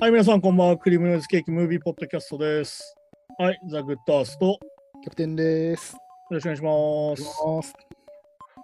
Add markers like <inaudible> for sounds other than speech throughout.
はい、皆さん、こんばんは。クリームノイズケーキムービーポッドキャストです。はい、ザ・グッドアースト、キャプテンです。よろしくお願いします。ます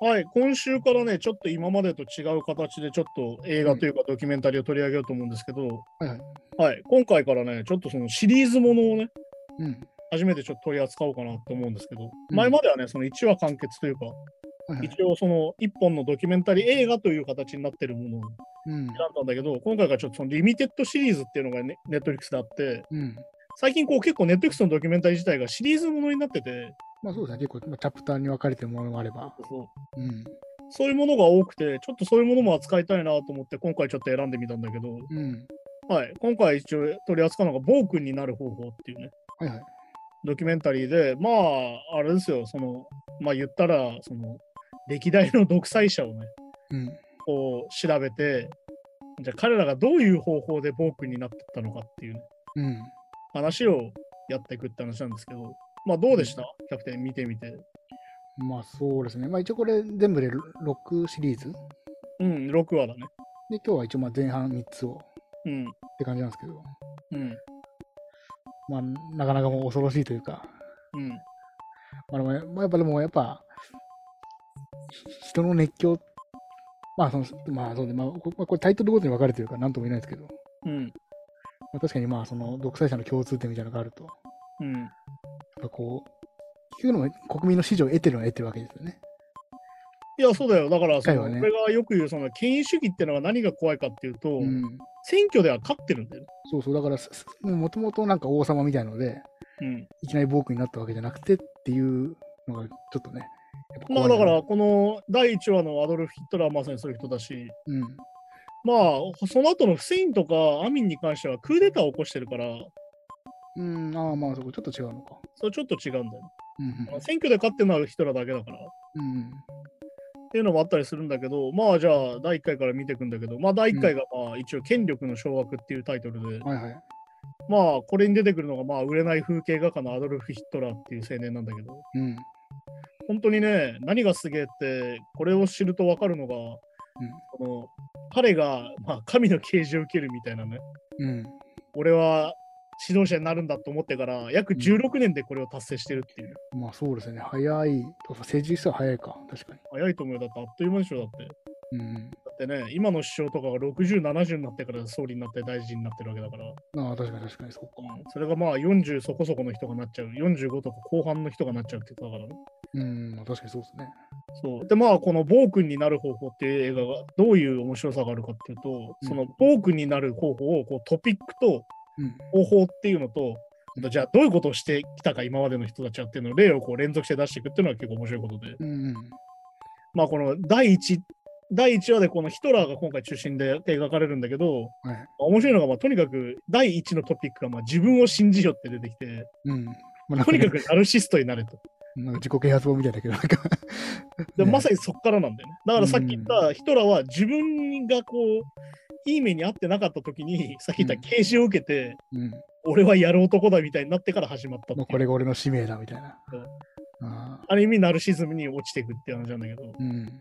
はい、今週からね、ちょっと今までと違う形で、ちょっと映画というかドキュメンタリーを取り上げようと思うんですけど、はいはい。はい、今回からね、ちょっとそのシリーズものをね、うん。初めてちょっと取り扱おうかなと思うんですけど、うん前まではね、その1話完結というか、はいはい。一応その1本のドキュメンタリー映画という形になってるものをうん。選んだんだけど、今回からちょっとその limited series っていうのがね、ネットフリックスであって、うん。最近こう結構ネットリックスのドキュメンタリー自体がシリーズものになってて、まあそうですね。結構、まあ、チャプターに分かれてるものがあれば。そううん。そういうものが多くて、ちょっとそういうものも扱いたいなと思って、今回ちょっと選んでみたんだけど、うん。はい、今回一応取り扱うのが、暴君になる方法っていうね、はいはい。ドキュメンタリーで、まあ、あれですよ、その、まあ言ったら、その、歴代の独裁者をね、うん。こう調べて、じゃあ彼らがどういう方法で暴君になってったのかっていう、ね、うん。話をやっていくって話なんですけど、まあどうでした、キャプテン見てみて。まあそうですね。まあ一応これ全部で6シリーズ？うん、6話だね。で、今日は一応まあ前半3つをうん、って感じなんですけど。うん、まあなかなかもう恐ろしいというか。うん、まあでも、まあ、やっぱでもやっぱ、ひ人の熱狂。まあその、まあそうね。まあここれタイトルごとに分かれてるから何とも言えないですけど。うん、まあ、確かにまあその独裁者の共通点みたいなのがあると。うん。やっぱこう、聞くのも国民の支持を得てるのは得てるわけですよね。いや、そうだよ。だから、その、ね俺がよく言う、その、権威主義っていうのは何が怖いかっていうと、うん。選挙では勝ってるんだよね。そうそう、だから、もともとなんか王様みたいので、うん。いきなり暴君になったわけじゃなくてっていうのがちょっとね。まあ、だから、、この第1話のアドルフ・ヒットラーはまさにそういう人だし、うん。まあ、その後のフセインとかアミンに関してはクーデターを起こしてるから、うん、ああ、まあ、そこちょっと違うのか。それちょっと違うんだよね。うんまあ選挙で勝ってるのはヒトラーだけだから。っうん。ていうのもあったりするんだけど、まあじゃあ第1回から見ていくんだけど、まあ第1回がまあ一応権力の掌握っていうタイトルで、うん。はいはい。まあこれに出てくるのがまあ売れない風景画家のアドルフ・ヒットラーっていう青年なんだけど、うん。本当にね、何がすげえって、これを知ると分かるのが、この彼が、まあ、神の啓示を受けるみたいなね、うん。俺は指導者になるんだと思ってから、約16年でこれを達成してるっていうね、うん。まあそうですね。早い。政治としては早いか。確かに。早いと思うよ。だってあっという間でしょ、だって。うん。だってね、今の首相とかが60、70になってから総理になって大臣になってるわけだから、ああ、確かに確かにそうか。それがまあ40そこそこの人がなっちゃう、45とか後半の人がなっちゃうって言ったからね。うん、まあ確かにそうですね。そう。で、まあ、この暴君になる方法っていう映画がどういう面白さがあるかっていうと、うんその暴君になる方法をこうトピックとうん。方法っていうのと、あとじゃあどういうことをしてきたか今までの人たちはっていうのを例をこう連続して出していくっていうのは結構面白いことで、うんうん。まあこの第一第1話でこのヒトラーが今回中心で描かれるんだけど、はい。面白いのがまあとにかく第1のトピックがまあ自分を信じよって出てきて、うん。とにかねくナルシストになれと。なんか自己啓発本みたいだけど、なんかでねまさにそこからなんだよね。だからさっき言ったヒトラーは自分がこう、いい目に遭ってなかった時に、さっき言った啓示を受けて、うん。俺はやる男だみたいになってから始まったっこれが俺の使命だみたいな。ある意味ナルシズムに落ちていくっていう話なんだけど、うん。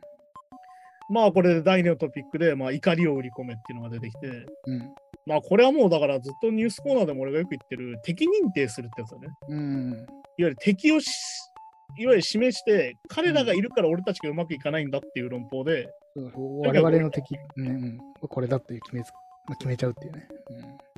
まあこれで第2のトピックで、まあ怒りを売り込めっていうのが出てきて、うん。まあこれはもうだからずっとニュースコーナーでも俺がよく言ってる敵認定するってやつだね。うん。いわゆる敵をしいわゆる示して、彼らがいるから俺たちがうまくいかないんだっていう論法で、そうそう我々の敵、うんうん、これだっていう決めつ、まあ、決めちゃうっていうね。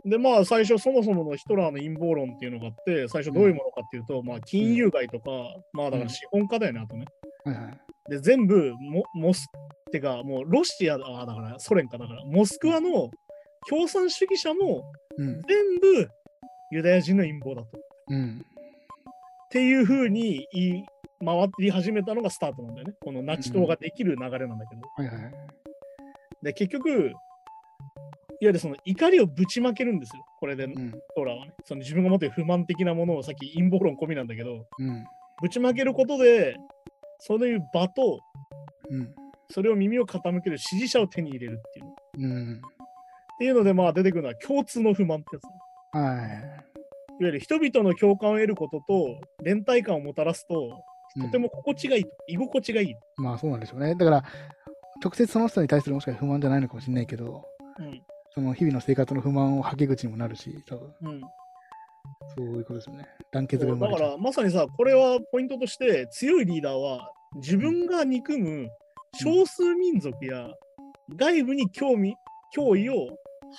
で、まあ、最初、そもそものヒトラーの陰謀論っていうのがあって、最初どういうものかっていうと、まあ、金融街とか、まあ、だから資本家だよね、あとね。うん、はいはい。で、全部モ、モス、ってか、もう、ロシア、あ、だから、ソ連か、だから、モスクワの共産主義者もうん。全部ユダヤ人の陰謀だと。っうん。ていうふうに言い回り始めたのがスタートなんだよね。このナチ党ができる流れなんだけど。はいはいはい。で、結局、いわゆるその怒りをぶちまけるんですよ。これで、うん。トラはね。その自分が持っている不満的なものをさっき陰謀論込みなんだけど、うん。ぶちまけることで、そういう場と、うん。それを耳を傾ける支持者を手に入れるっていう。っうん。ていうので、まあ出てくるのは共通の不満ってやつ。いわはい。ゆる人々の共感を得ることと、連帯感をもたらすと、とても心地がいいと、居心地がいい。まあそうなんでしょうね。だから、直接その人に対するもしかしたら不満じゃないのかもしれないけど、うん。その日々の生活の不満をはけ口にもなるし、多分うん、そういうことですよね。団結がだか。らまさにさ、これはポイントとして、強いリーダーは自分が憎む少数民族や外部に興味、脅威を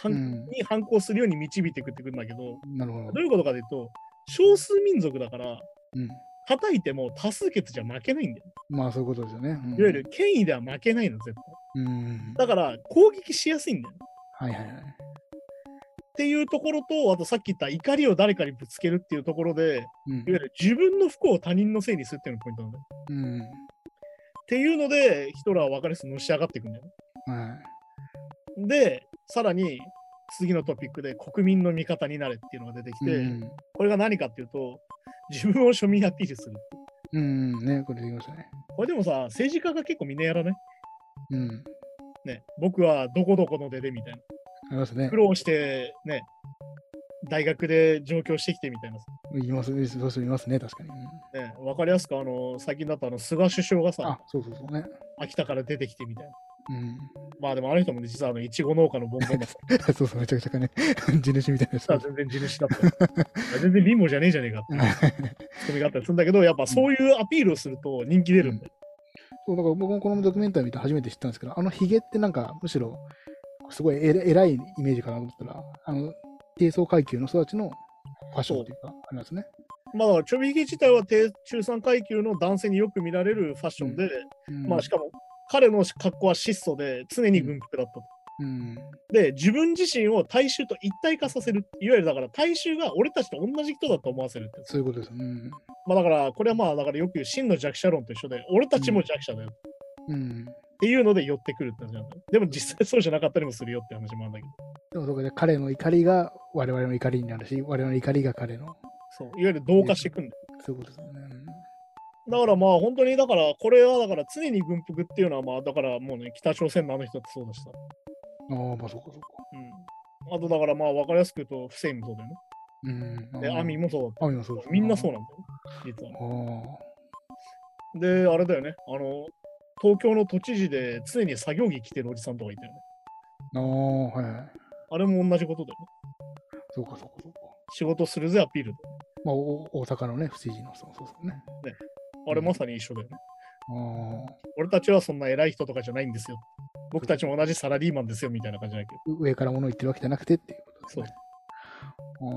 反うん、に反抗するように導いていくってくるんだけど、なるほどどう。いうことかというと、少数民族だから、うん。叩いても多数決じゃ負けないんだよ。まあそういうことですよね。うんいわゆる権威では負けないの、絶対。うん。だから攻撃しやすいんだよ。はいはいはい。っていうところと、あとさっき言った怒りを誰かにぶつけるっていうところで、うんいわゆる自分の不幸を他人のせいにするっていうのがポイントなんだよ。うん。っていうので、ヒトラーは分かりやすくのし上がっていくんだよ。はい。で、さらに次のトピックで国民の味方になれっていうのが出てきて、うん。これが何かっていうと、自分を庶民アピールする。うん。ね、これできましたね。これでもさ、政治家が結構みんなやらない？うん。ね、僕はどこどこの出でみたいな。ありますね苦。労してね、大学で上京してきてみたいなさ。います、そういう人いますね、確かに。うんね、わかりやすく、あの、最近だとあの、菅首相がさあ、、そうそうそうね。秋田から出てきてみたいな。うん。まあでもあの人もね、実はあの、いちご農家のボンボンだった <laughs> そうそう、めちゃくちゃね、<laughs> 地主みたいな人ら全然地主だった。<laughs> 全然貧乏じゃねえじゃねえかっていうツッコミがあったりするんだけど、やっぱそういうアピールをすると人気出るんだよ。そう、だから僕もこのドキュメンタリー見て初めて知ったんですけど、あのヒゲってなんか、むしろ、すごいえら偉いイメージかなと思ったら、あの、低層階級の人たちのファッションというか、ありますね。まあちょびひげ自体は低中産階級の男性によく見られるファッションで、うんまあしかも彼の格好は質素で常に軍服だったと。うん。で、自分自身を大衆と一体化させる。いわゆるだから大衆が俺たちと同じ人だと思わせるって。そういうことです。うん。まあだから、これはまあだからよく言う真の弱者論と一緒で、俺たちも弱者だようん。っていうので寄ってくるって話なんだよ。でも実際そうじゃなかったりもするよって話もあるんだけど。でもそこで彼の怒りが我々の怒りになるし、我々の怒りが彼の。そう。いわゆる同化していくんだよ。そういうことですよね。だからまあ本当にだからこれはだから常に軍服っていうのはまあだからもうね北朝鮮のあの人ってそうだしさ。ああ、まあそうかそうか。うん。あとだからまあ分かりやすく言うとフセインもそうだよね。うん。で、アミもそうだった。アミもそう。みんなそうななんだよね。実は。あで、あれだよね。あの、東京の都知事で常に作業着着てるおじさんとかいたよね。あ。ああ、はいはい。あれも同じことだよね。そうかそうかそうか。仕事するぜアピール。まあ、お大阪のね、不正人のそうそうそうね。あれまさに一緒だよね。ああ。俺たちはそんな偉い人とかじゃないんですよ。僕たちも同じサラリーマンですよみたいな感じじゃないけど。上から物を言ってるわけじゃなくてっていうことですそうね。。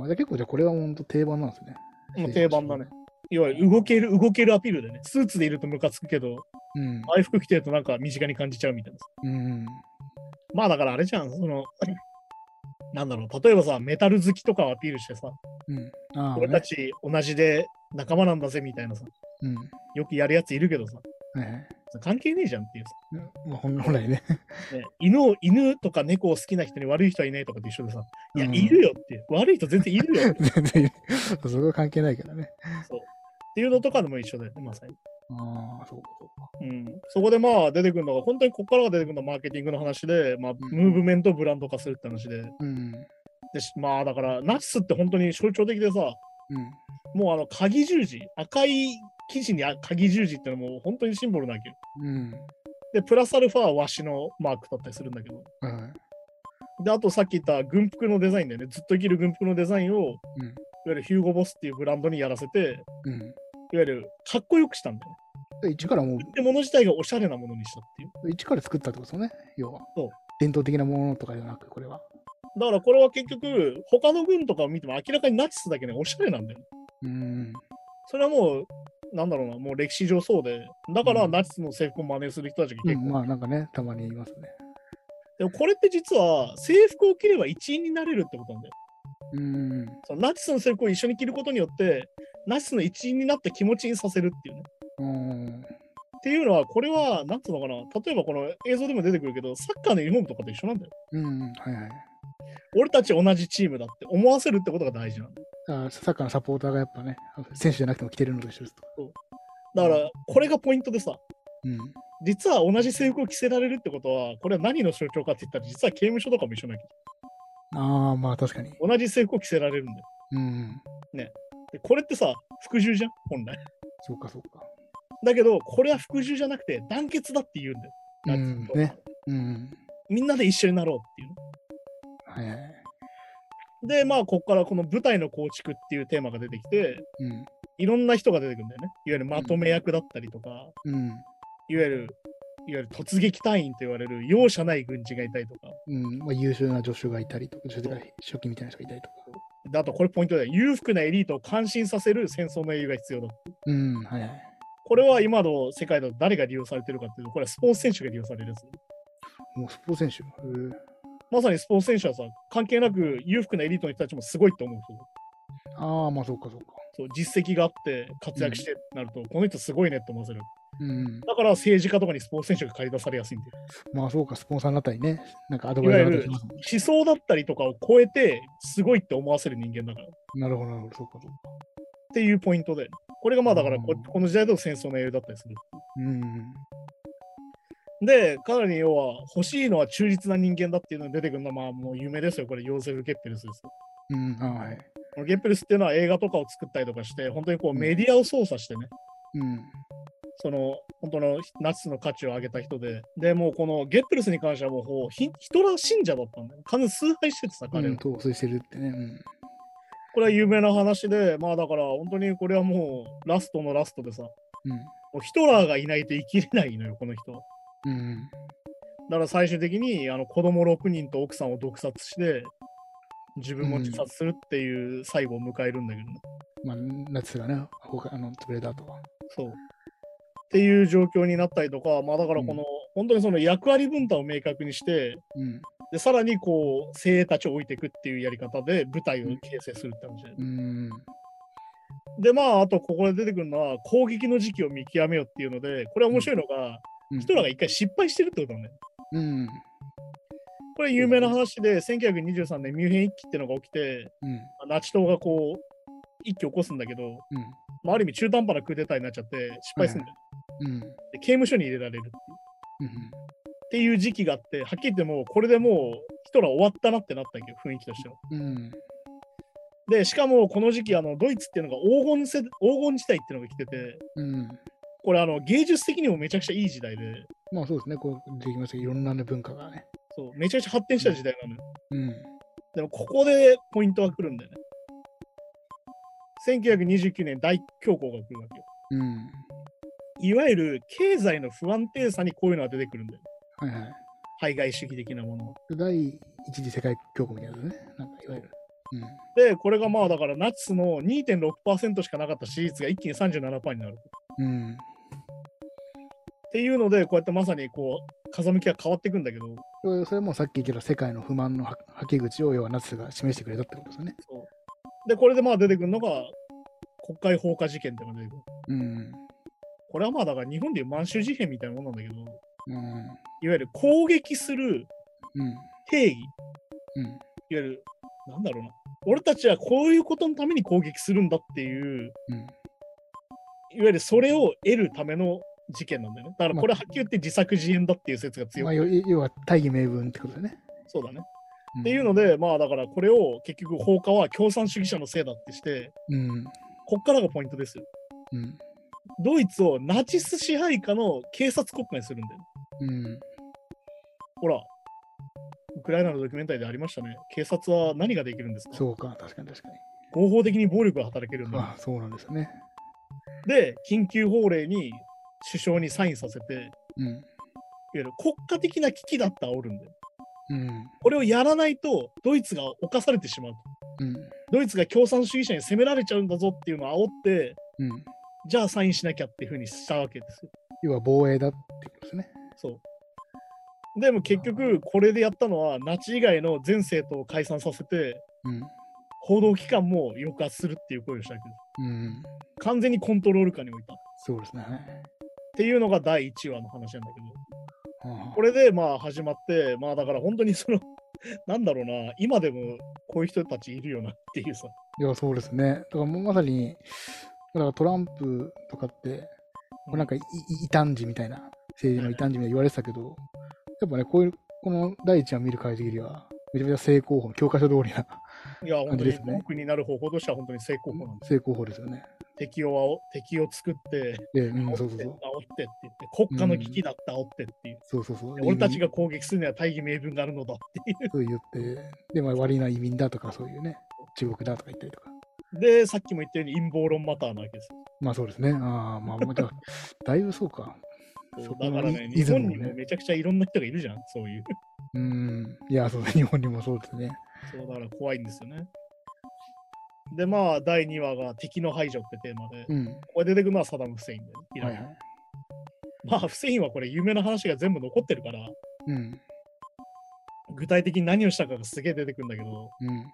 あ結構じゃあこれは本当定番なんですね。もう定番だね。いわゆる動ける、動けるアピールでね。スーツでいるとムカつくけど、うん。ああいう服着てるとなんか身近に感じちゃうみたいなさ。うん。まあだからあれじゃん、その、<laughs> なんだろう、例えばさ、メタル好きとかをアピールしてさ、うん。ああ、俺たね。ち同じで仲間なんだぜみたいなさ、うん。よくやるやついるけどさ、はいはい。関係ねえじゃんっていうさ。まあ、本本来ね。ね、犬を犬とか猫を好きな人に悪い人はいないとかと一緒でさ、いや、うんいるよって悪い人全然いるよ <laughs> 全然、そこは関係ないからね。そうっていうのとかでも一緒だよね、まさに。ああ、そううん、そこでまあ出てくるのが、本当にここからが出てくるのはマーケティングの話で、まあ、ムーブメントをブランド化するって話で、うん。でしまあだから、ナチスって本当に象徴的でさ、うん。もうあの鍵十字、赤い生地にあ鍵十字ってのはもう本当にシンボルなわけよ。うん。で、プラスアルファは和紙のマークだったりするんだけど、はい。で、あとさっき言った軍服のデザインだよね。ずっと生きる軍服のデザインを、うんいわゆるヒューゴボスっていうブランドにやらせて、うん。いわゆるかっこよくしたんだよね。で一からもう、で、物自体がおしゃれなものにしたっていう。一から作ったってことですよね、要は。そう伝統的なものとかじゃなく、これは。だからこれは結局、他の軍とかを見ても明らかにナチスだけね、おしゃれなんだよね。うん。それはもう、なんだろうな、もう歴史上そうで、だからうんナチスの制服を真似する人たちが結構、うん、まあなんかね、たまに言いますね。でもこれって実は制服を着れば一員になれるってことなんだよ。うん。そのナチスの制服を一緒に着ることによって、ナチスの一員になった気持ちにさせるっていうね。うん。っていうのは、これは、なんつうのかな、例えばこの映像でも出てくるけど、サッカーのユニフォームとかと一緒なんだよ。うん。はいはい。俺たち同じチームだって思わせるってことが大事なんだよ。あサッカーのサポーターがやっぱね、選手じゃなくても着てるのと一緒ですと。だから、これがポイントでさ、うん。実は同じ制服を着せられるってことは、これは何の象徴かって言ったら、実は刑務所とかも一緒なわけ。ああ、まあ確かに。同じ制服を着せられるんだよ。うん。でこれってさ、服従じゃん、本来。そうかそうか。だけど、これは服従じゃなくて、団結だって言うんだよ。うん。ね。うん。みんなで一緒になろうっていう。で、まあ、ここからこの舞台の構築っていうテーマが出てきて、うん。いろんな人が出てくるんだよね。いわゆるまとめ役だったりとか、うん。いわゆる、いわゆる突撃隊員と言われる容赦ない軍人がいたりとか、うん。まあ、優秀な助手がいたりとか、助手が初期みたいな人がいたりとか。であとこれポイントで、裕福なエリートを感心させる戦争の英雄が必要だ。うん。はいはい。これは今の世界だと誰が利用されてるかっていうと、これはスポーツ選手が利用されるやつ。もうスポーツ選手？まさにスポーツ選手はさ、関係なく裕福なエリートの人たちもすごいと思う人。ああ、まあそうかそうか。そう実績があって活躍してなると、この人すごいねって思わせる。うん。だから政治家とかにスポーツ選手が借り出されやすいんだよ。まあそうか、スポンサーになったりね。なんかアドバイザー。思想だったりとかを超えて、すごいって思わせる人間だから。っなるほど、なるほど。そうかそうか。ていうポイントで。これがまあだからこの時代での戦争の英雄だったりする。うん。で、かなり要は欲しいのは中立な人間だっていうのが出てくるのはまあもう有名ですよ。これヨーゼフ・ゲッペルスです。うん。あはい。ゲッペルスっていうのは映画とかを作ったりとかして、本当にこうメディアを操作してね、うん。その本当のナチスの価値を上げた人で、でもうこのゲッペルスに関してはもうヒヒトラー信者だったんだよ。完全に崇拝しててさ、彼はうん、陶酔してるってね。うん。これは有名な話で、まあだから本当にこれはもうラストのラストでさ、うん。もうヒトラーがいないと生きれないのよ、この人は。うん。だから最終的にあの子供6人と奥さんを毒殺して、自分も自殺するっていう最後を迎えるんだけどね。まあ、ナチスがね、他あの潰れた後は。そう。っていう状況になったりとか、まあだからこの、本当にその役割分担を明確にして、うん。で、さらにこう、精鋭たちを置いていくっていうやり方で舞台を形成するって話で。うん。で、まあ、あとここで出てくるのは、攻撃の時期を見極めようっていうので、これは面白いのが、うんヒトラーが一回失敗してるってことなんだよ。うん。これ有名な話で、1923年ミュンヘン一揆っていうのが起きて、うん。ナチ党がこう、一揆起こすんだけど、うん。まあ、ある意味中途半端なクーデターになっちゃって失敗するんだよ。うん。で刑務所に入れられるっていううん。っていう時期があって、はっきり言ってもう、これでもうヒトラー終わったなってなったわけど、雰囲気としては。うん。で、しかもこの時期、あのドイツっていうのが黄金せ黄金時代っていうのが来てて、うん。これあの芸術的にもめちゃくちゃいい時代で、まあそうですね、こうできましたけど、いろんな、ね、文化がね。そうめちゃくちゃ発展した時代なのよ。うん。でもここでポイントが来るんだよね。1929年大恐慌が来るわけよ。うん。いわゆる経済の不安定さにこういうのが出てくるんだよ。はいはい。排外主義的なもの。第一次世界恐慌みたいなね。なんかいわゆる。で、これがまあだからナチスの2.6%しかなかった支持率が一気に37%になる。うん。うん。っていうので、こうやってまさにこう風向きが変わっていくんだけど、それもうさっき言った世界の不満のははけ口を要はナチスが示してくれたってことですよね。で、これでまあ出てくるのが国会放火事件ってのが出てくる。うん。これはまあだから日本でいう満州事変みたいなものなんだけど、いわうん。ゆる攻撃するうん。定義、いわうん。ゆる、なんだろうな、俺たちはこういうことのために攻撃するんだっていう、うん。いわゆるそれを得るための事件なんだよね。だからこれはっきり言って自作自演だっていう説が強まあ、い。要要は大義名分ってことだね。そうだね。んっていうので、まあだからこれを結局放火は共産主義者のせいだってして、うん。こっからがポイントですよ。うん。ドイツをナチス支配下の警察国家にするんだよ。うん。ほら、ウクライナのドキュメンタリーでありましたね。警察は何ができるんですか？そうか、確かに確かに。合法的に暴力が働けるんだ。あそうなんですよね。で、緊急法令に首相にサインさせて、いわうん。ゆる国家的な危機だって煽るんだよ。うん。これをやらないと、ドイツが侵されてしまうと。うん。ドイツが共産主義者に攻められちゃうんだぞっていうのを煽って、うん。じゃあサインしなきゃっていうふうにしたわけですよ。要は防衛だってことですね。そう。でも結局、これでやったのは、ナチ以外の全政党を解散させて、うん。報道機関も抑圧するっていう行為をしたわけです。うん。完全にコントロール下に置いた。っそうですね。ていうのが第1話の話なんだけど、はあこれでまあ始まって、まあだから本当にその、<laughs> なんだろうな、今でもこういう人たちいるよなっていうさ。いや、そうですね。だからもうまさに、だからトランプとかって、これなんかいい異端児みたいな、政治の異端児みたいな言われてたけど、やっぱね、こういう、この第一話見る限りは、めちゃめちゃ正攻法、教科書通りないや、本当に感じですね文句になる方法としては本当に成功法なんです。正攻法ですよね。っ敵を煽敵を作って、で、うん、煽って、そうそうそう。煽ってって言って、国家の危機だって煽ってっていう。そうそうそう。で俺たちが。が攻撃するには大義名分があるのだっていう。そう言って、で、まあ、悪いのは移民だとか、そういうね、中国だとか言ったりとか。で、さっきも言ったように陰謀論マターなわけですよ。まあそうですね。ああ、まあ、<laughs> だいぶそうか。そこのだからね、イ日本にもめちゃくちゃいろんな人がいるじゃん、そういう。うん。いや、そうだ、日本にもそうですね。そうだから怖いんですよね。で、まあ、第2話が敵の排除ってテーマで、うん。これ出てくるのはサダム・フセインで、イランはいはい。まあ、フセインはこれ有名な話が全部残ってるから、うん。具体的に何をしたかがすげえ出てくるんだけど、うん。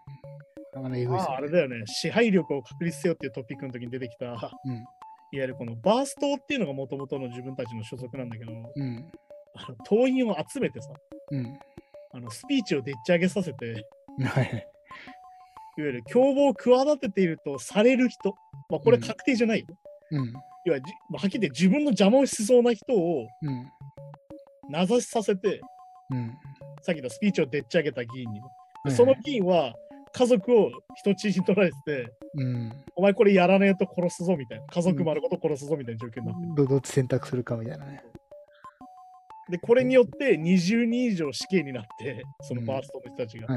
なかなかえぐいですまあ、あれね。だよね、支配力を確立せよっていうトピックの時に出てきた、いわうん。ゆるこのバーストっていうのがもともとの自分たちの所属なんだけど、うん。党員を集めてさ、うん。あのスピーチをでっち上げさせて、はいはい。いわゆる共謀を企てているとされる人、まあ、これ確定じゃないよ。うん。いわゆるじまあ、はっきり言って自分の邪魔をしそうな人をうん。名指しさせて、うん。さっきのスピーチをでっち上げた議員にね、はいはいその議員は家族を人質に取られてて、うん。お前これやらねえと殺すぞみたいな、家族丸ごと殺すぞみたいな状況になってる。どどっち選択するかみたいなね。で、これによって20人以上死刑になって、そのバーストの人たちが。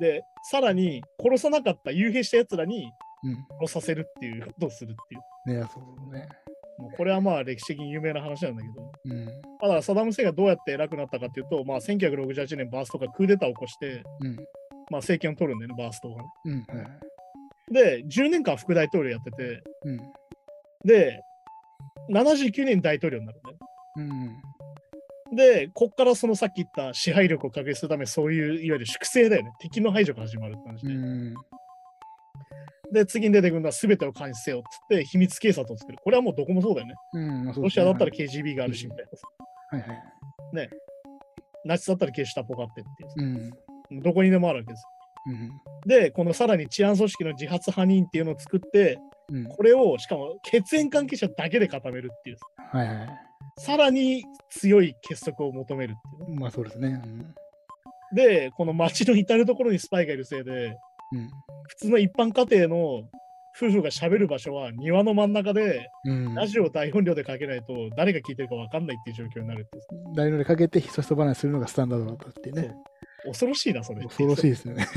で、さらに殺さなかった、幽閉した奴らにうん。殺させるっていうことをするっていう。ねそうね。もうこれはまあ歴史的に有名な話なんだけど、うん。まあだサダム・フセがどうやって偉くなったかっていうと、まあ、1968年バーストがクーデターを起こして、うん。まあ、政権を取るんだよね、バーストがね。うん。で、10年間副大統領やってて、うん。で、79年に大統領になるんだよ。うん。で、こっからそのさっき言った支配力を確立するため、そういういわゆる粛清だよね。敵の排除が始まるって話で。うん。で、次に出てくるのは全てを監視せよっつって秘密警察を作る。これはもうどこもそうだよね。うん。まあそうロシアだったらは KGB があるしみたいな。いはい。ナチスだったらゲシュタポがあってっていううん。どこにでもあるわけです。うん。で、このさらに治安組織の自発派人っていうのを作って、うん。これをしかも血縁関係者だけで固めるっていう、はいはい。さらに強い結束を求めるっていうね。まあそうですね。うん。で、この街の至るところにスパイがいるせいで、うん。普通の一般家庭の夫婦が喋る場所は庭の真ん中で、うん。ラジオを大音量でかけないと誰が聞いてるか分かんないっていう状況になるっていう大かけてひそひそ話するのがスタンダードだったってね。恐ろしいな、それ。恐ろしいですよね。<laughs>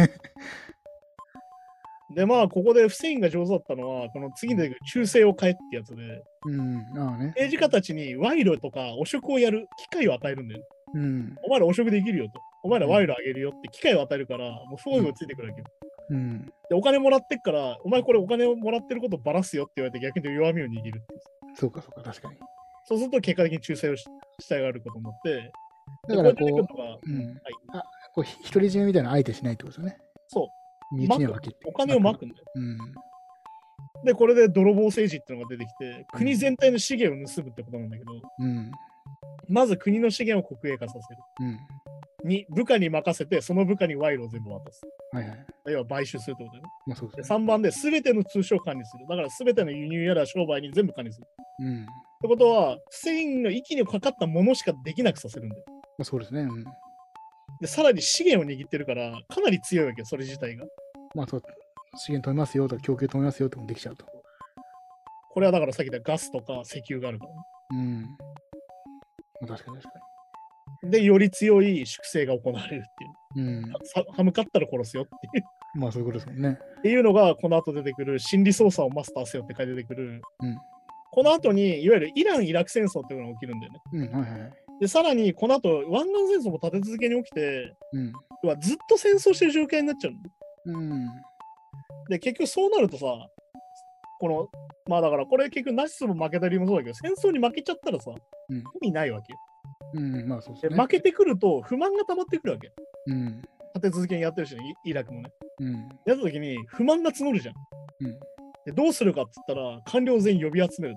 で、まあ、ここでフセインが上手だったのは、この次に出てくる忠誠を変えってやつで、うん。ああね。政治家たちに賄賂とか汚職をやる機会を与えるんだよね。うん。お前ら汚職できるよと。お前ら賄賂あげるよって機会を与えるから、もう不法がついてくるわけよ。うん。で、お金もらってっから、お前これお金をもらってることをばらすよって言われて逆に弱みを握るっていう。そうかそうか、確かに。そうすると結果的に忠誠をししたがることになって、だからこう、うん。はいあ、こう、独り占めみたいな相手しないってことですよね。そう。身内には分けて。お金をまくんだよ。うん。で、これで泥棒政治っていうのが出てきて、国全体の資源を盗むってことなんだけど、うん。まず国の資源を国営化させる。うん。に、部下に任せて、その部下に賄賂を全部渡す。はいはい。要は買収するってことだよね。まあそうでですね。3番で、すべての通商を管理する。だから、すべての輸入やら商売に全部管理する。うん。ってことは、フセインの息にかかったものしかできなくさせるんだよ。まあそうですね。うん。で、さらに資源を握ってるから、かなり強いわけよ、それ自体が。まあそう、資源止めますよとか、供給止めますよってもできちゃうと。これはだからさっき言ったガスとか石油があるからね、うん。まあ確かに確かで、より強い粛清が行われるっていう。に。うん。さ歯向かったら殺すよっていう。まあそういうことですもんね。っていうのが、この後出てくる心理操作をマスターせよって書いて出てくる。うんこの後に、いわゆるイラン・イラク戦争っていうのが起きるんだよね。うん。はいはいはい。で、さらに、この後、湾岸戦争も立て続けに起きて、うん。ずっと戦争してる状況になっちゃうの。うん。で、結局そうなるとさ、この、まあだから、これ結局ナチスも負けた理由もそうだけど、戦争に負けちゃったらさ、うん意味ないわけよ。うん。まあそう。負けてくると不満が溜まってくるわけ。うん。立て続けにやってるしね、イイラクもね。うん。やった時に不満が募るじゃん。うん。で、どうするかって言ったら、官僚全員呼び集める。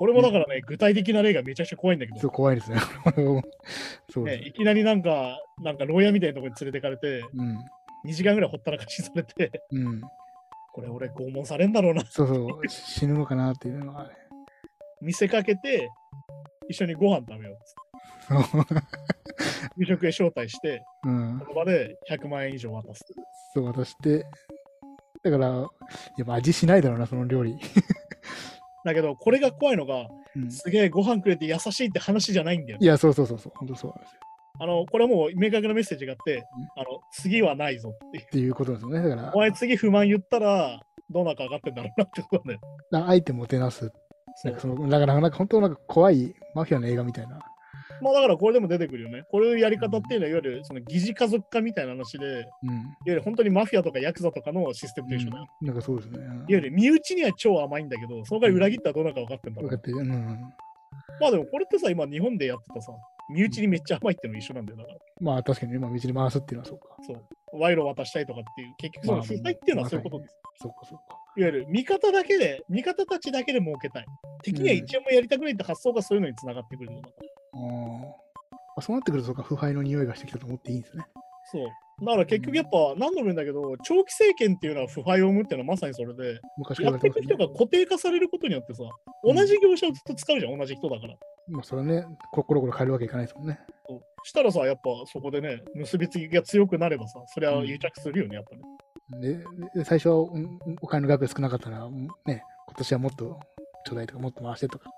うんこれもだからね、具体的な例がめちゃくちゃ怖いんだけど、そう怖いですね。<laughs> そうね、いきなりなんか、なんか牢屋みたいなところに連れてかれて、うん。2時間ぐらいほったらかしされて、うん。これ俺拷問されんだろうな。そうそう。死ぬのかなっていうのはね。見せかけて、一緒にご飯食べようっつって。夕食へ招待して、うんそ。の場で100万円以上渡す。そう渡して、だから、いや、まあ味しないだろうな、その料理。だけど、これが怖いのが、うんすげえご飯くれて優しいって話じゃないんだよい。や、そうそうそうそう、本当そうなんですよ。あの、これはもう明確なメッセージがあってん、あの、次はないぞっていう。っていうことですよね。だからお、前次不満言ったら、どうなるか分かってんだろうなってことだよ。だ相手もてなす。そうなんかその、だからなんか本当なんか怖いマフィアの映画みたいな。まあだからこれでも出てくるよね。こういうやり方っていうのは、いわゆるその疑似家族化みたいな話で、いわうん。ゆる本当にマフィアとかヤクザとかのシステムと一緒だよ。うんなんかそうですね。いわゆる身内には超甘いんだけど、その代わり裏切ったらどうなるか分かってんだろう分かってる。うん。まあでもこれってさ、今日本でやってたさ、身内にめっちゃ甘いっていうの一緒なんだよだから。まあ確かにね、まあ道に回すっていうのはそうか。そう。賄賂渡したいとかっていう、結局その腐敗っていうのはそういうことです。そうかそうか。いわゆる味方だけで、味方たちだけで儲けたい。敵には一円もやりたくないって発想がそういうのにつながってくるのだから。ああ。そうなってくると、腐敗の匂いがしてきたと思っていいんですね。そう。だから結局やっぱ何度も言うんだけど、長期政権っていうのは腐敗を生むっていうのはまさにそれで、昔かやっていく人が固定化されることによってさ、同じ業者をずっと使うじゃん、同じ人だから。まあそれはね、こコロコロ変えるわけいかないですもんね。そうしたらさ、やっぱそこでね、結びつきが強くなればさ、それは癒着するよね、やっぱね。で、で最初はうんお金の額が少なかったら、うんね、今年はもっとちょうだいとか、もっと回してとか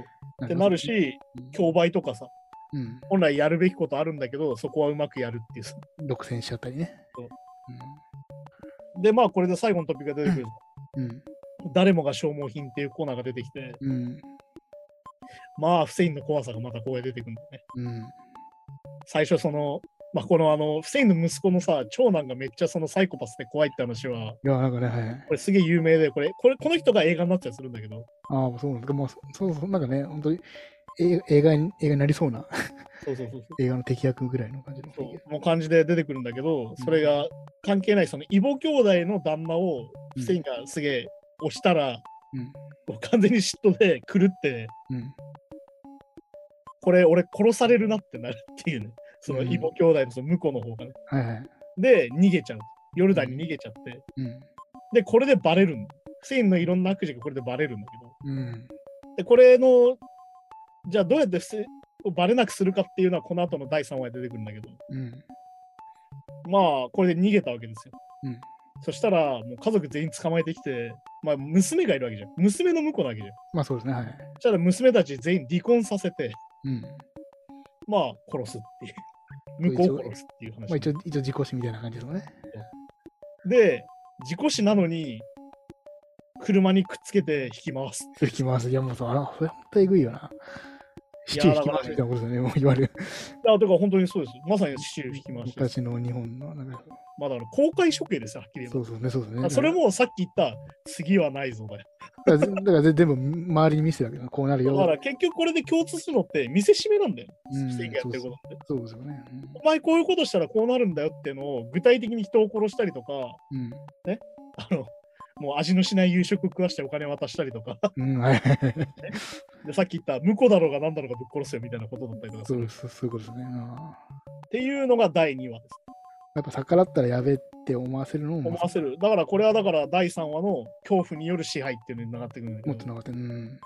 って。なるし、競売とかさ、うん、本来やるべきことあるんだけど、そこはうまくやるっていうさ。独占しちゃったりね。そうで、まあこれで最後のトピックが出てくる。うん。誰もが消耗品っていうコーナーが出てきて、うん。うん。まあ、フセインの怖さがまたここで出てくるんだよね。うん。最初その、まあ、このあの、フセインの息子のさ、長男がめっちゃそのサイコパスで怖いって話は、いや、なんかね、はい。これすげえ有名で、これ、これ、この人が映画になったりするんだけど、ああ、そうなんですか。もう、そそうそう、なんかね、本当に映映画に映画になりそうなそうそうそうそう。映画の敵役ぐらいの感じの。そうもう感じで出てくるんだけど、それが関係ない、その異母兄弟の旦那をフセインがすげえ押したら、うん。もう完全に嫉妬で狂って、うん。これ俺殺されるなってなるっていうね。そのうん異母兄弟のその向こうの方がね。はいはい。で、逃げちゃう。ヨルダンに逃げちゃって。うん。で、これでバレるんだ。フセインのいろんな悪事がこれでバレるんだけど。うん。で、これの、じゃあどうやってバレなくするかっていうのはこの後の第3話で出てくるんだけど。うん。まあ、これで逃げたわけですよ。うんそしたら、もう家族全員捕まえてきて、まあ、娘がいるわけじゃん。娘の婿なわけじゃん。まあそうですね、はい。そしたら娘たち全員離婚させて、うん。まあ、殺すっていう。婿を殺すっていう話。まあ一応、一応自己死みたいな感じですもんね。で、事故死なのに、車にくっつけて引き回す。引き回す。いや、もうそれ本当えぐいよな。シチュー引き回しみたいなことですよね、もう言われる。あ、だから本当にそうです。まさにシチュー引き回し。昔の日本の、なんか、まあだから公開処刑ですよ、はっきり言えば。そうそうね、そうですね。あそれもさっき言った、次はないぞだよ。だから、だからぜ全部周りに見せてるわけだ。こうなるよ。だから結局これで共通するのって見せしめなんだよ。うんやってることって。そうですよね。お前こういうことしたらこうなるんだよっていうのを具体的に人を殺したりとか、うん。あの、もう味のしない夕食食わしてお金渡したりとか、うん。はい。でさっき言った婿だろうが何だろうがぶっ殺すよみたいなことだったりとかするそうそうそういうことですね。あっていうのが第2話です。ーやっぱ逆らったらやべって思わせるのも思わせる。だからこれはだから第3話の恐怖による支配っていうのになってくるんだけどもっと。なかった。うん。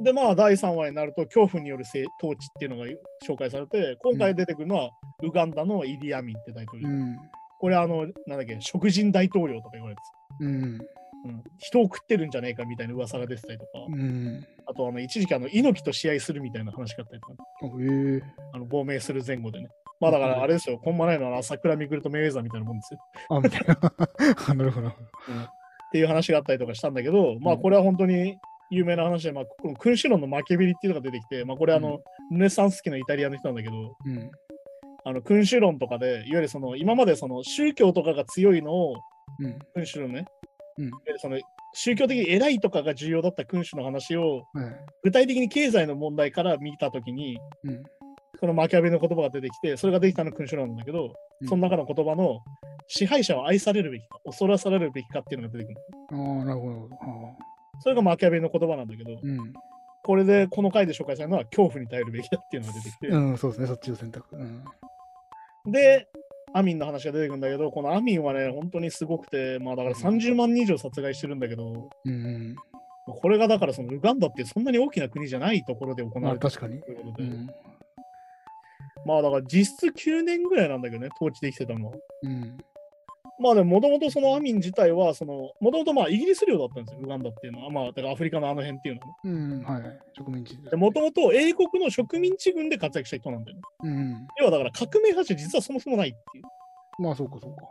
で、まあ、第3話になると、恐怖によるせい統治っていうのが紹介されて、今回出てくるのは、ウガンダのイディアミンって大統領。うん。これ、あの、なんだっけ、食人大統領とか言われてうん。た、うん。人を食ってるんじゃねえかみたいな噂が出てたりとか、うん。あと、あの、一時期、あの、猪木と試合するみたいな話があったりとか、あの、亡命する前後でね。まあ、だから、あれですよ、こんまないのは、桜みくるとメイウェザーみたいなもんですよ。あ、みたいな。あ <laughs> なるほど。っていう話があったりとかしたんだけど、まあ、うんこれは本当に有名な話で、まあ、この君主論のマキャベリっていうのが出てきて、まあ、これ、あの、ルネサンス期のイタリアの人なんだけど、うん。あの君主論とかで、いわゆるその今までその宗教とかが強いのを、うん。君主論ね、うんその宗教的に偉いとかが重要だった君主の話を、はい。具体的に経済の問題から見たときに、うん。このマキャベリの言葉が出てきて、それができたのが君主論なんだけど、うんその中の言葉の支配者は愛されるべきか、恐らされるべきかっていうのが出てくる。ああ、なるほど。あそれがマキャベリの言葉なんだけど、ーうん。これでこの回で紹介されるのは恐怖に耐えるべきだっていうのが出てきて、うん、そうですね、そっちを選択。うん。で、アミンの話が出てくるんだけど、このアミンはね、本当にすごくて、まあだから30万人以上殺害してるんだけど、うん。これがだからそのウガンダってそんなに大きな国じゃないところで行まあ、われてる確かに。ということで、うん。まあだから実質9年ぐらいなんだけどね、統治できてたのは。うん。まあでも、もともとそのアミン自体は、その、もともとまあイギリス領だったんですよ、ウガンダっていうのは。まあ、だからアフリカのあの辺っていうのはね。うん、はいはい。植民地で。で、もともと英国の植民地軍で活躍した人なんだよね。うん。要はだから革命発信実はそもそもないっていう。まあ、そうかそうか。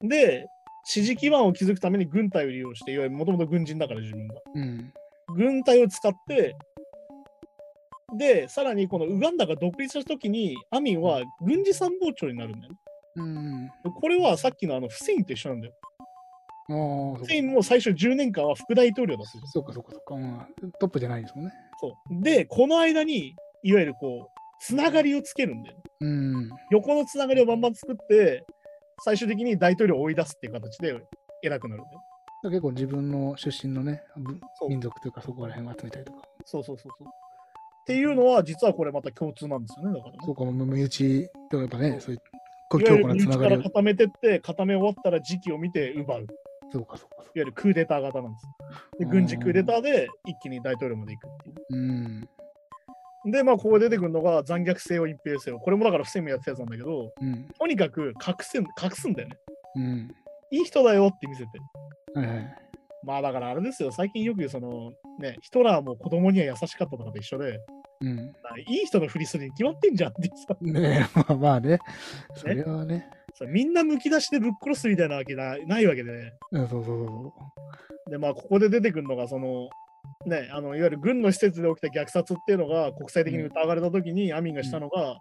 で、支持基盤を築くために軍隊を利用して、いわゆるもともと軍人だから自分が。うん。軍隊を使って、で、さらにこのウガンダが独立したときに、アミンは軍事参謀長になるんだよね。うん。これはさっきのあのフセインと一緒なんだよ。フセインも最初10年間は副大統領だったそうかそうかそうか。まあ、トップじゃないですもんね。そう。で、この間に、いわゆるこう、つながりをつけるんだよね。うん。横のつながりをバンバン作って、最終的に大統領を追い出すっていう形で偉くなるんだよ。結構自分の出身のね、民族というかそこら辺を集めたりとか。そうそうそうそう。っていうのは、実はこれまた共通なんですよね、だからね。そうか、身内とやっぱね、そういう強いわゆ固る身内からなつなが。固めてって、固め終わったら時期を見て奪う。いわそうかそうかそうか。ゆるクーデター型なんです。で、うん軍事クーデターで一気に大統領まで行くっていう。うん。で、まあ、ここで出てくるのが残虐性を隠蔽せよ。これもだから不正もやってたやつなんだけど、うん。とにかく隠せん隠すんだよね。うん。いい人だよって見せて。はいはい。まあだからあれですよ、最近よく言うその、ね、ヒトラーも子供には優しかったとかと一緒で、うん。いい人のふりするに決まってんじゃんってさ、ねえ、まあまあね。それはね。それみんなむき出しでぶっ殺すみたいなわけなないわけで、ね、うん、そうそうそで、まあここで出てくるのが、その、ね、あのいわゆる軍の施設で起きた虐殺っていうのが国際的に疑われたときに、アミンがしたのが、ア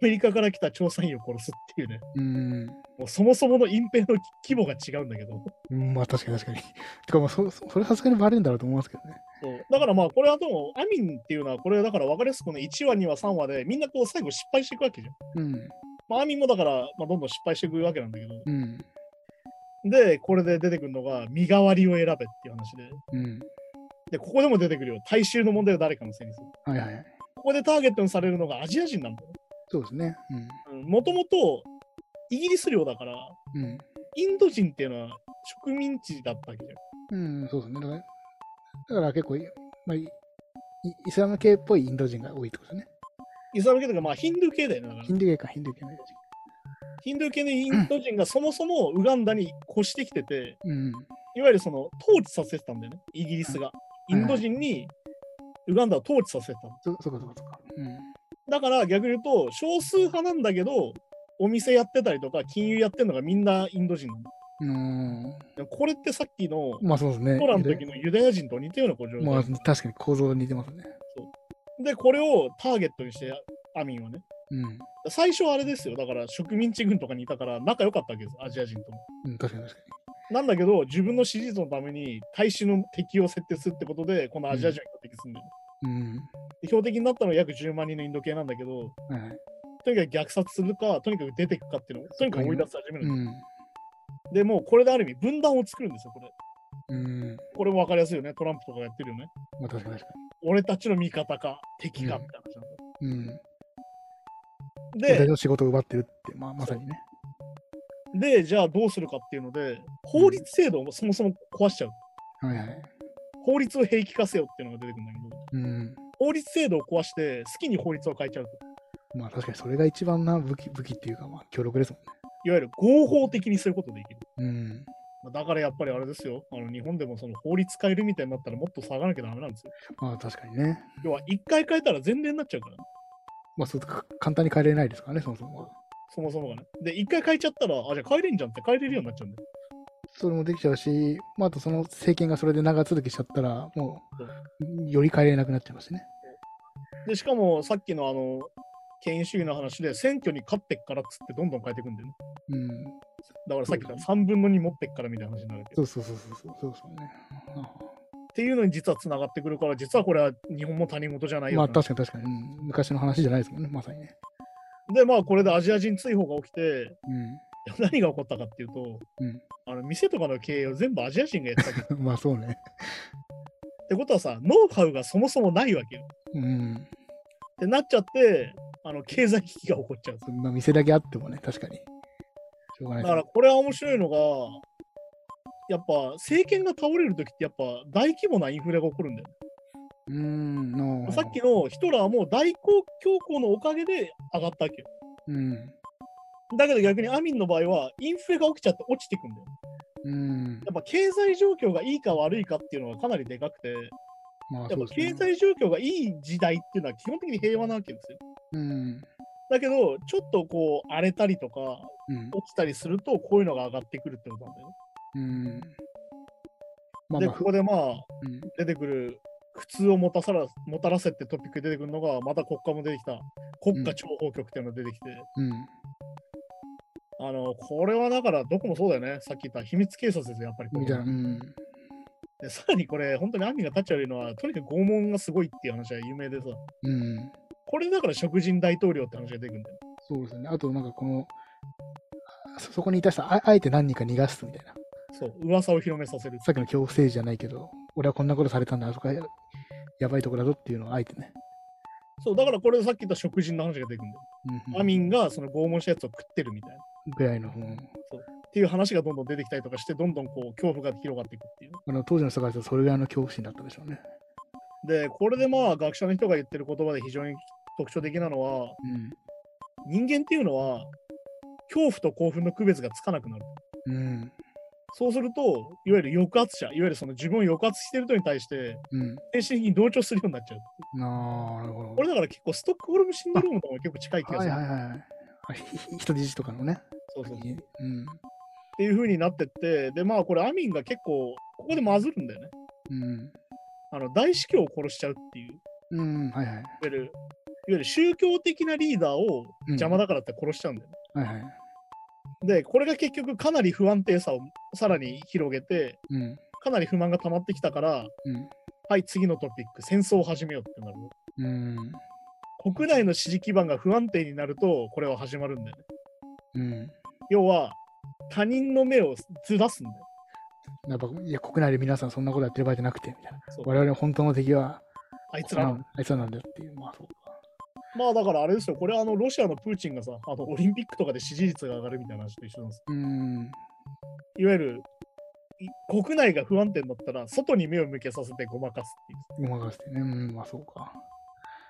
メリカから来た調査員を殺すっていうね、う。うん。もうそもそもの隠蔽の規模が違うんだけど、うんまあ確かに確かに。てかまあそ、そそれはさすがにバレるんだろうと思いますけどね。そうだからまあこれはでも、アミンっていうのは、これだから分かりやすくこの1話、2話、3話で、みんなこう最後失敗していくわけじゃん。うん。まあ、アミンもだから、まあ、どんどん失敗していくわけなんだけど、うん。で、これで出てくるのが、身代わりを選べっていう話で、うん。で、ここでも出てくるよ、大衆の問題を誰かのせいにする。はいはいはい。ここでターゲットにされるのがアジア人なんだよ。そうですね。もともと、イギリス領だから、うん。うん。インド人っていうのは植民地だったわけじゃん。うん、そうですね。だから、だから結構い、まあ、いイスラム系っぽいインド人が多いってことですね。イスラム系とか、まあ、ヒンドゥー系だよね。ヒンドゥー系か、ヒンドゥー系のインド人。ヒンドゥー系のインド人がそもそもウガンダに越してきてて、うん。いわゆるその統治させてたんだよね、イギリスが。インド人にウガンダを統治させてたの。そ、そこそこそこ。うん。だから逆に言うと、少数派なんだけど、お店やってたりとか、金融やってるのがみんなインド人。うーん。でこれってさっきのまあそうですね。トラの時のユダヤ人と似たような構造で、まあ確かに構造似てますね。で、これをターゲットにして、アミンはね。うん。最初はあれですよ。だから植民地軍とかにいたから仲良かったわけです。アジア人とも。うん、確かに確かなんだけど、自分の支持率のために大衆の敵を設定するってことで、このアジア人が標的するんだよ、に。うん。で標的になったのは約10万人のインド系なんだけど、はいはい。とにかく虐殺するか、とにかく出ていくかっていうのを、とにかく追い出す始めるうん。で、もうこれである意味分断を作るんですよ、これ。うん。これも分かりやすいよね。トランプとかやってるよね。まあ確かに確か俺たちの味方か、敵か、うんみたいな話なん。うん。で大、の仕事を奪ってるって、まあまさにね。で、じゃあどうするかっていうので、法律制度をそもそも壊しちゃう。はいはい。法律を兵器化せよっていうのが出てくるん。法律制度を壊して好きに法律を変えちゃうと。まあ確かにそれが一番な武器武器っていうか、まあ強力ですもんね。いわゆる合法的にすることできる。うん。まあだからやっぱりあれですよ。あの日本でもその法律変えるみたいになったらもっと下がなきゃダメなんですよ。まあ確かにね。要は一回変えたら前例になっちゃうから、ね、まあそうか簡単に変えれないですからね、そもそも。そもそもがね。で、一回変えちゃったら、あ、じゃあ変えれんじゃんって変えれるようになっちゃうんだよ。それもできちゃうし、まあ、あとその政権がそれで長続きしちゃったら、もう、より変えれなくなっちゃいますね。で、しかもさっきのあの、権威主義の話で選挙に勝ってっからっつってどんどん変えていくんだよね。うん。だからさっき言った3分の2持ってっからみたいな話になるけど。そうそうそうそうそうそうね。っていうのに実はつながってくるから、実はこれは日本も他人事じゃないよまあな確かに確かに、うん昔の話じゃないですもんね、まさにね。で、まあこれでアジア人追放が起きて、うん。何が起こったかっていうと、うんあの店とかの経営を全部アジア人がやってたわけまあそうね。ってことはさ、ノウハウがそもそもないわけよ。うん。ってなっちゃって、あの経済危機が起こっちゃう。そんな店だけあってもね、確かに。しょうがないだからこれは面白いのが、やっぱ政権が倒れるときってやっぱ大規模なインフレが起こるんだよ。うーんの。さっきのヒトラーも大公恐慌のおかげで上がったわけよ。うん。だけど逆にアミンの場合は、インフレが起きちゃって落ちていくんだよ。うん。やっぱ経済状況がいいか悪いかっていうのがかなりでかくて、まあ、やっぱ経。済状況がいい時代っていうのは基本的に平和なわけですよ。うん。だけど、ちょっとこう荒れたりとかうん。落ちたりすると、こういうのが上がってくるってことなんだよね。うん。まあで、まあ、ここでまあ、うん。出てくる苦痛をもたさらもたらせってトピックで出てくるのが、また国家も出てきた国家諜報局っていうのが出てきて、うん。あの、これはだからどこもそうだよね。さっき言った秘密警察ですよ、やっぱりみたいな。うん。でさらにこれ、本当にアミが立ち悪いのは、とにかく拷問がすごいっていう話は有名でさ、うん。これだから食人大統領って話が出てくるんだよ。そうですね。あと、なんかこの、そそこにいた人あ、あえて何人か逃がすみたいな。そう、噂を広めさせる。さっきの恐怖政治じゃないけど、俺はこんなことされたんだ、あそこはややばいとこだぞっていうのをあえてね。そう、だからこれさっき言った食人の話が出てくるんだよ。うんうんアミンがその拷問したやつを食ってるみたいな。っぐらいの、うんていう話がどんどん出てきたりとかして、どんどんこう恐怖が広がっていくっていう。あの当時の人からするとそれぐらいの恐怖心だったでしょうね。で、これでまあ学者の人が言ってる言葉で非常に特徴的なのは、うん。人間っていうのは恐怖と興奮の区別がつかなくなる。うん。そうすると、いわゆる抑圧者、いわゆるその自分を抑圧してる人に対して、うん。精神的に同調するようになっちゃう。なるほど。これだから結構ストックホルムシンドロームとかも結構近い気がする。はいはいはい。人質とかのね。そうそうそう。っうん。ていう風になってって、で、まあこれアミンが結構、ここでまずるんだよね。うん。あの大司教を殺しちゃうっていう、いわうん。はいはい。ゆる、いわゆる宗教的なリーダーをうん邪魔だからって殺しちゃうんだよね。はいはい。で、これが結局かなり不安定さをさらに広げて、うん。かなり不満が溜まってきたから、うん。はい、次のトピック、戦争を始めようってなる。うん。国内の支持基盤が不安定になると、これは始まるんだよね。うん。要は、他人の目をずらすんだよ。やっぱ、いや、国内で皆さんそんなことやってる場合じゃなくて、みたいな。我々の本当の敵は、あいつらの。あいつらなんだよっていう。まあ、そうか。まあだからあれですよ、これはあのロシアのプーチンがさ、あのオリンピックとかで支持率が上がるみたいな話と一緒なんです。うん。いわゆる、い国内が不安定になったら、外に目を向けさせてごまかすっていう。ごまかしてね。うん。まあ、そうか。だか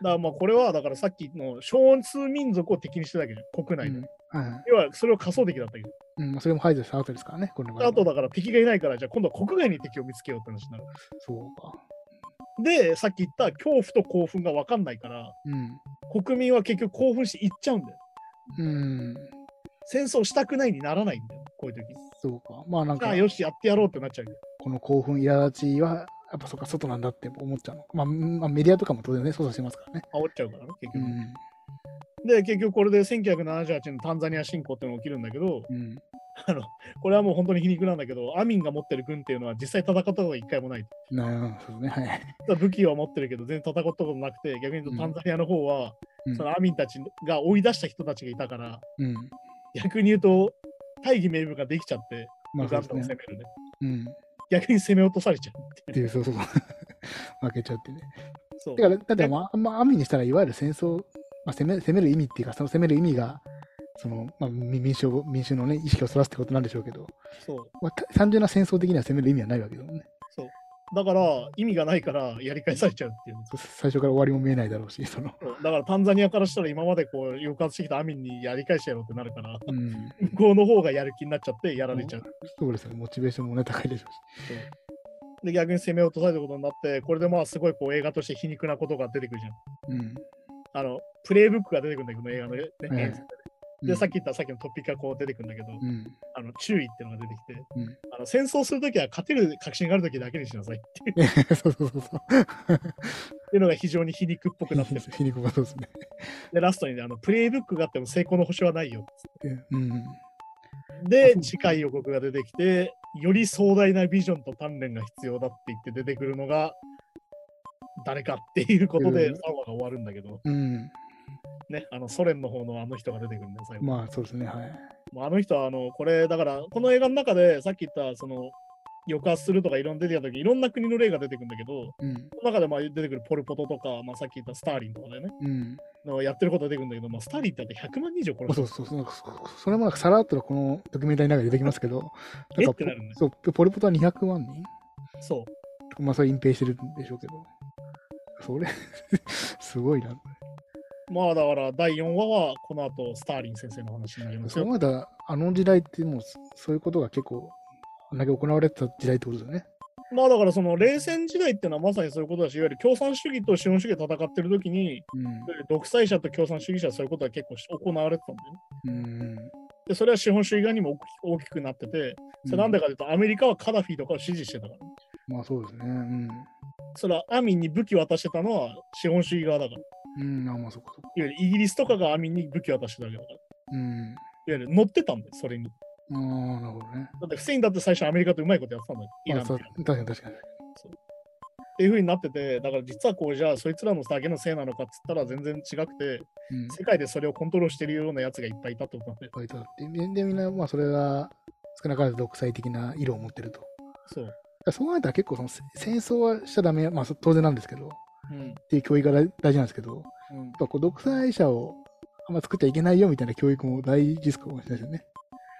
らまあこれは、だからさっきの少数民族を敵にしてたわけじゃん、国内で。うん。はいはい。要はそれを仮想敵だったけど。うん、まあそれも排除した後ですからね、これのだから敵がいないから、じゃあ今度は国外に敵を見つけようって話になる。そうか。で、さっき言った恐怖と興奮が分かんないから、うん。国民は結局興奮していっちゃうんだよ。うん。戦争したくないにならないんだよ、こういう時に。そうか。まあなんかよし、やってやろうってなっちゃうよ。この興奮、苛立ちは、やっぱそっか、外なんだって思っちゃうの。まあ、まあ、メディアとかも当然ね、操作してますからね。煽っちゃうからね、結局。うん。で、結局これで1978年のタンザニア侵攻っていうのが起きるんだけど、うん。あの、これはもう本当に皮肉なんだけど、アミンが持ってる軍っていうのは実際戦ったことが一回もない。なそうですね。はい。武器は持ってるけど、全然戦ったことなくて、逆に言うとタンザニアの方は、うんそのアミンたちが追い出した人たちがいたから、うん。逆に言うと、大義名分ができちゃって、まあウガンダを。攻めるね。うん。逆に攻め落とされちゃうっていう。そうそうそう。<laughs> 負けちゃうってね。そうだから、だって、まあ、まあ、アミにしたら、いわゆる戦争、まあ、攻め攻める意味っていうか、その攻める意味が、その、まあ、み民衆を、民衆のね、意識をそらすってことなんでしょうけど、そうまあ、た単純な戦争的には攻める意味はないわけだもんね。だから、意味がないからやり返されちゃうっていうね。そう最初から終わりも見えないだろうし、その、そうだからタンザニアからしたら今までこう抑圧してきたアミンにやり返してやろうってなるから、うん。向こうの方がやる気になっちゃってやられちゃう。そうですよね。モチベーションもね、高いでしょうし。で、逆に攻め落とされることになって、これでまあすごいこう映画として皮肉なことが出てくるじゃん。うん。あの、プレイブックが出てくるんだけど、映画のね、はい演出で、さっき言ったさっきのトピックがこう出てくるんだけど、うん。あの注意っていうのが出てきて、うんあの戦争するときは勝てる確信があるときだけにしなさいっていう <laughs> そうそうそうそう。<laughs> いうのが非常に皮肉っぽくなってて、<laughs> 皮肉がそうですね。で、ラストにね、あのプレイブックがあっても成功の保証はないようん。で、次回予告が出てきて、より壮大なビジョンと鍛錬が必要だって言って出てくるのが、誰かっていうことでうん3話が終わるんだけど、うん。ね、あのソ連の方のあの人が出てくるんだよ、最後。まあ、そうですね。はい。あの人は、あの、これ、だから、この映画の中で、さっき言った、その、抑圧するとかいろんな出てきたとき、いろんな国の例が出てくるんだけど、うん。その中でまあ出てくるポル・ポトとか、まあ、さっき言ったスターリンとかでね、うん。のやってることが出てくるんだけど、まあ、スターリンってだって100万人以上殺すまあそうそうそう。そそれもなんかさらっとこのドキュメンタリーの中で出てきますけど、え？なんかってなるねそう、ポルポトは200万人？そう。まあ、それ隠蔽してるんでしょうけど。それ、<laughs> すごいな。まあだから第4話はこの後スターリン先生の話になりますよ。そう思えたら、あの時代ってもうそそういうことが結構、あんだけ行われてた時代ってことですよね。まあだからその冷戦時代っていうのはまさにそういうことだし、いわゆる共産主義と資本主義で戦ってる時に、うん独裁者と共産主義者はそういうことが結構行われてたんだよね。うん。で、それは資本主義側にも大きくなってて、それなんでかというと、アメリカはカダフィとかを支持してたから、ね。まあそうですね。うん。それはアミンに武器渡してたのは資本主義側だから。いわうん、あまあそっかそっか。ゆるイギリスとかがアミンに武器渡してたわけだから。いうん。わゆる乗ってたんだよ、それに。ああ、なるほどね。だってフセインだって最初アメリカとうまいことやってたんだよ。イラまあ、ンとそう確かに確かに。っていう風になってて、だから実はこうじゃあそいつらのだけのせいなのかっつったら全然違くて、うん。世界でそれをコントロールしてるようなやつがいっぱいいたってことなんで、バイトだって。で、でみんな、まあそれが少なからず独裁的な色を持ってると。そう。らそう考えたら結構そのせ戦争はしちゃダメ、まあそ当然なんですけど、っうん。ていう教育が大大事なんですけど、やっうん、ぱこう独裁者をあんま作っちゃいけないよみたいな教育も大事ですかもしれないですよね。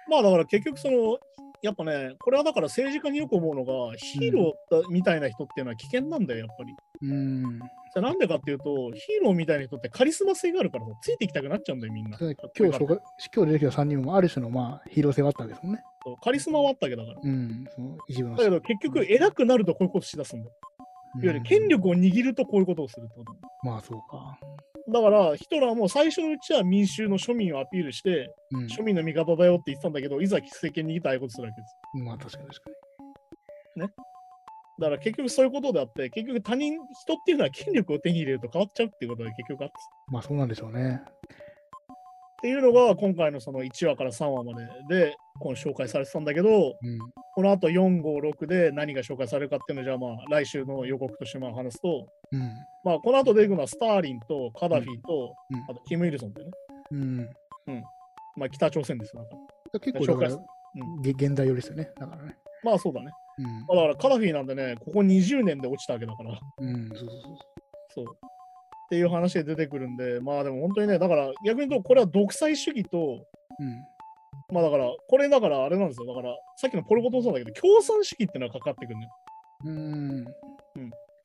まあだから結局その、やっぱね、これはだから政治家によく思うのが、ヒーローだみたいな人っていうのは危険なんだよ、やっぱり。うん。それなんでかっていうと、ヒーローみたいな人ってカリスマ性があるからさついてきたくなっちゃうんだよ、みんな。今日今日出てきた3人もある種のまあヒーロー性はあったわけですもんね。そうカリスマはあったわけだから。うん。その一部のだけど結局偉くなるとこういうことしだすんだよ。いわゆる権力を握るとこういうことをするってこと。うんまあそうか。だからヒトラーも最初のうちは民衆の庶民をアピールして、うん。庶民の味方だよって言ってたんだけど、いざ政権握ったらああいうことするわけです。まあ確かに確かだから結局そういうことであって、結局他人、人っていうのは権力を手に入れると変わっちゃうっていうことが結局あって。に。まあそうなんでしょうね。っていうのが今回のその1話から3話までで今紹介されてたんだけど、うん。この後4、5、6で何が紹介されるかっていうのをじゃあまあ来週の予告としてまあ話すと、うん。まあこの後出てくるのはスターリンとカダフィと、うんあとキム・イルソンだよね。うん。まあ北朝鮮ですよ。なんか結構紹介うんげ現代寄りですよね。だからね。まあそうだね。うん。まあだからカダフィなんでね、ここ20年で落ちたわけだから。うん。そうそうそう。そう。っていう話で出てくるんで、まあでも本当にね、だから逆に言うと、これは独裁主義と、うん。まあだから、これだからあれなんですよ。だから、さっきのポルコトもそうだけど、共産主義ってのがかかってくるのよ。うん。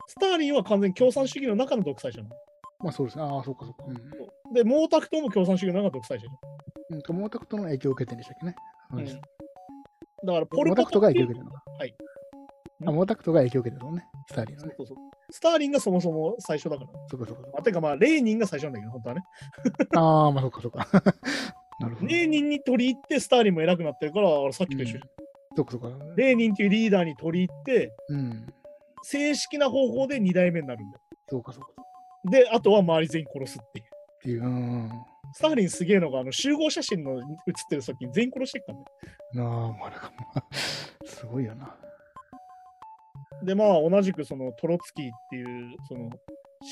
スターリンは完全に共産主義の中の独裁者なの。まあそうですね。ああ、そうかそうか。うん。で、毛沢東も共産主義の中の独裁者じうん。と、毛沢東の影響を受けてるんでしたっけね。ゃん。うんうんだから、ポルポトっていう影響を受けてるのか。はい。あ、毛沢東が影響を受けてるのね。スターリンのね。そうそうスターリンがそもそも最初だから。そうかそうかまあ、てかまあ、レーニンが最初なんだけど、本当はね。か。<laughs> ああ、まあそうかそうか。<laughs> なるほど。レーニンに取り入って、スターリンも偉くなってるから、俺さっきと一緒に、そうかそうか。レーニンっていうリーダーに取り入って、うん。正式な方法で2代目になるんだよ。そうかそうか。で、あとは周り全員殺すっていう。っていう。うん。スターリンすげえのが、あの集合写真の写ってる時に全員殺してっからね。なあ、まあ、<laughs> すごいよな。で、まあ、同じくそのトロツキーっていうその思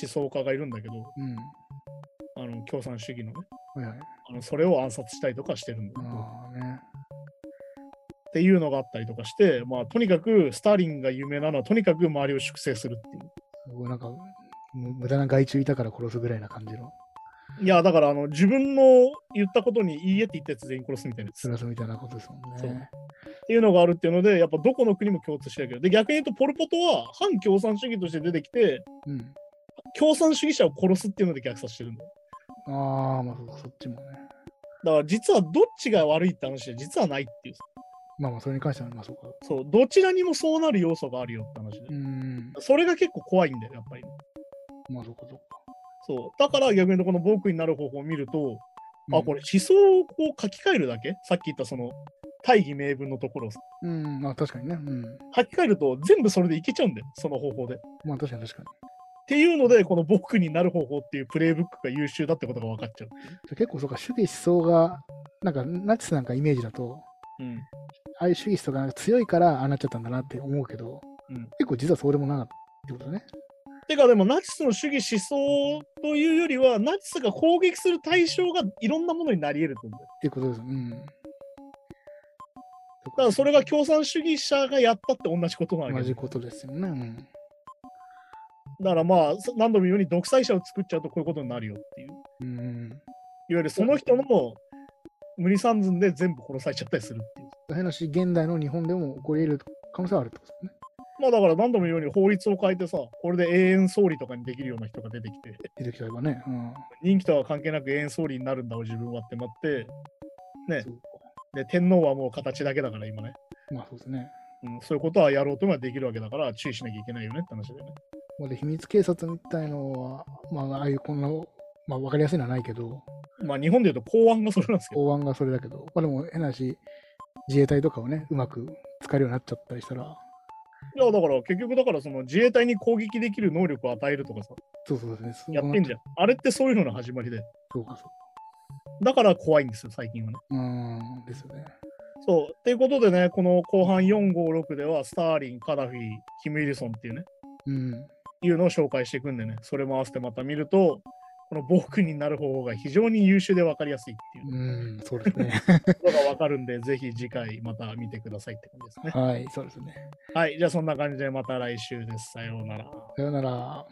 想家がいるんだけど、うん。あの共産主義のね、はいはい。あのそれを暗殺したりとかしてるんだよ、ああね。っていうのがあったりとかして、まあ、とにかくスターリンが有名なのは、とにかく周りを粛清するっていう。すごいなんか、む無駄な害虫いたから殺すぐらいな感じの、いや、だからあの自分の言ったことにいいえって言ったやつ全員殺すみたいなやつ。スラスみたいなことですもんそうね。っていうのがあるっていうので、やっぱどこの国も共通してるけど、で、逆に言うと、ポル・ポトは反共産主義として出てきて、うん。共産主義者を殺すっていうので虐殺してるんだよ。ああ、まあそそっちもね。だから実はどっちが悪いって話で、実はないっていう。まあまあそれに関しては、まあそうか。そう、どちらにもそうなる要素があるよって話で。うん。それが結構怖いんだよ、やっぱり。まあそうかそうか。そう。だから逆に言うとこの僕になる方法を見ると、うんあ、これ思想をこう書き換えるだけ？さっき言ったその大義名分のところをうん、まあ確かにね。うん。書き換えると全部それでいけちゃうんだよ、その方法で。っまあ確かに確かに。ていうので、この僕になる方法っていうプレイブックが優秀だってことが分かっちゃう。結構そうか、主義思想が、なんかナチスなんかイメージだと、うん。ああいう主義思想が強いからああなっちゃったんだなって思うけど、うん結構実はそうでもなかったってことね。てかでもナチスの主義思想というよりは、ナチスが攻撃する対象がいろんなものになり得ると思う。っていうことです。うん。だからそれが共産主義者がやったって同じことなわけ同じことですよね。うん。だからまあ、そ何度も言うように独裁者を作っちゃうとこういうことになるよっていう。うん。いわゆるその人の無理三寸で全部殺されちゃったりするっていう。変なし、現代の日本でも起こり得る可能性はあるってことですね。まあだから何度も言うように法律を変えてさ、これで永遠総理とかにできるような人が出てきて、出てきね。うん。任期とは関係なく永遠総理になるんだわ、自分はってなって、ねで、天皇はもう形だけだから今ね、まあそうですね。うん、そういうことはやろうとはできるわけだから注意しなきゃいけないよねって話だよね。まあで秘密警察みたいのは、まあああいうこんな、まあわかりやすいのはないけど、まあ日本で言うと公安がそれなんですけど、法案がそれだけど、まあでも変なし、自衛隊とかをね、うまく使えるようになっちゃったりしたら、いやだから結局だからその自衛隊に攻撃できる能力を与えるとかさ、そうそうですね。やってんじゃん。あれってそういうのの始まりで。そうかそうだから怖いんですよ、最近はね。か。うーん、ですよね。そう。っていうことでね、この後半4、5、6では、スターリン、カダフィ、キム・イルソンっていうね、うん。いうのを紹介していくんでね、それも合わせてまた見ると、この暴君になる方法が非常に優秀で分かりやすいっていううん、そうですね。ことが分かるんで、ぜひ次回また見てくださいって感じですね。はい、そうですね。はい。じゃあそんな感じでまた来週です。さようなら。さよなら。